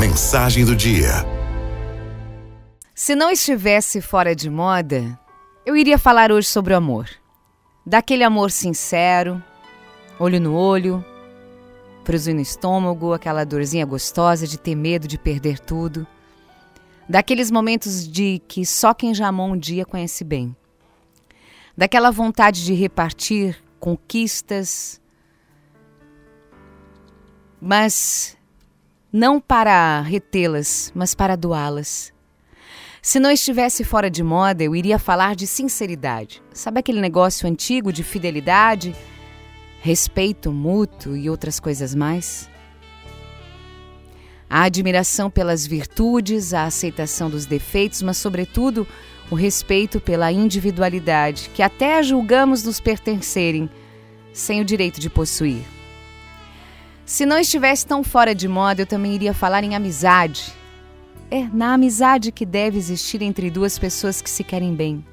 Mensagem do dia. Se não estivesse fora de moda, eu iria falar hoje sobre o amor. Daquele amor sincero, olho no olho, friozinho no estômago, aquela dorzinha gostosa de ter medo de perder tudo. Daqueles momentos de que só quem já amou um dia conhece bem. Daquela vontade de repartir conquistas, mas não para retê-las, mas para doá-las. Se não estivesse fora de moda, eu iria falar de sinceridade. Sabe aquele negócio antigo de fidelidade, respeito mútuo e outras coisas mais? A admiração pelas virtudes, a aceitação dos defeitos, mas, sobretudo, o respeito pela individualidade, que até julgamos nos pertencerem, sem o direito de possuir. Se não estivesse tão fora de moda, eu também iria falar em amizade. É na amizade que deve existir entre duas pessoas que se querem bem.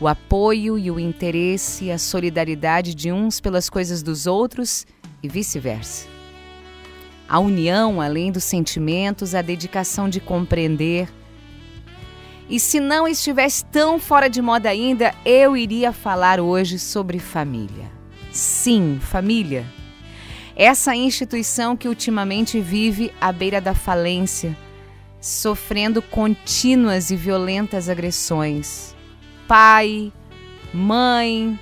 O apoio e o interesse, a solidariedade de uns pelas coisas dos outros e vice-versa. A união, além dos sentimentos, a dedicação de compreender. E se não estivesse tão fora de moda ainda, eu iria falar hoje sobre família. Sim, família essa instituição que ultimamente vive à beira da falência, sofrendo contínuas e violentas agressões. Pai, mãe,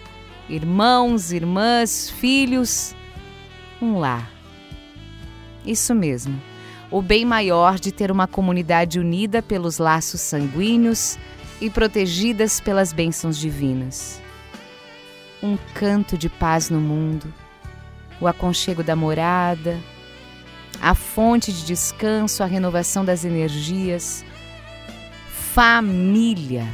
irmãos, irmãs, filhos, um lar. Isso mesmo, o bem maior de ter uma comunidade unida pelos laços sanguíneos e protegidas pelas bênçãos divinas. Um canto de paz no mundo o aconchego da morada, a fonte de descanso, a renovação das energias. Família.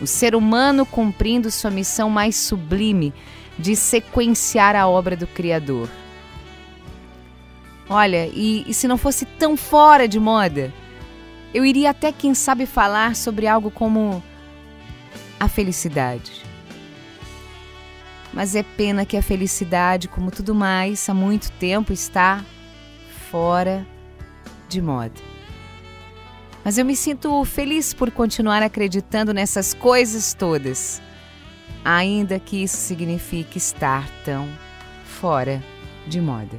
O ser humano cumprindo sua missão mais sublime de sequenciar a obra do Criador. Olha, e, e se não fosse tão fora de moda, eu iria até, quem sabe, falar sobre algo como a felicidade. Mas é pena que a felicidade, como tudo mais, há muito tempo está fora de moda. Mas eu me sinto feliz por continuar acreditando nessas coisas todas, ainda que isso signifique estar tão fora de moda.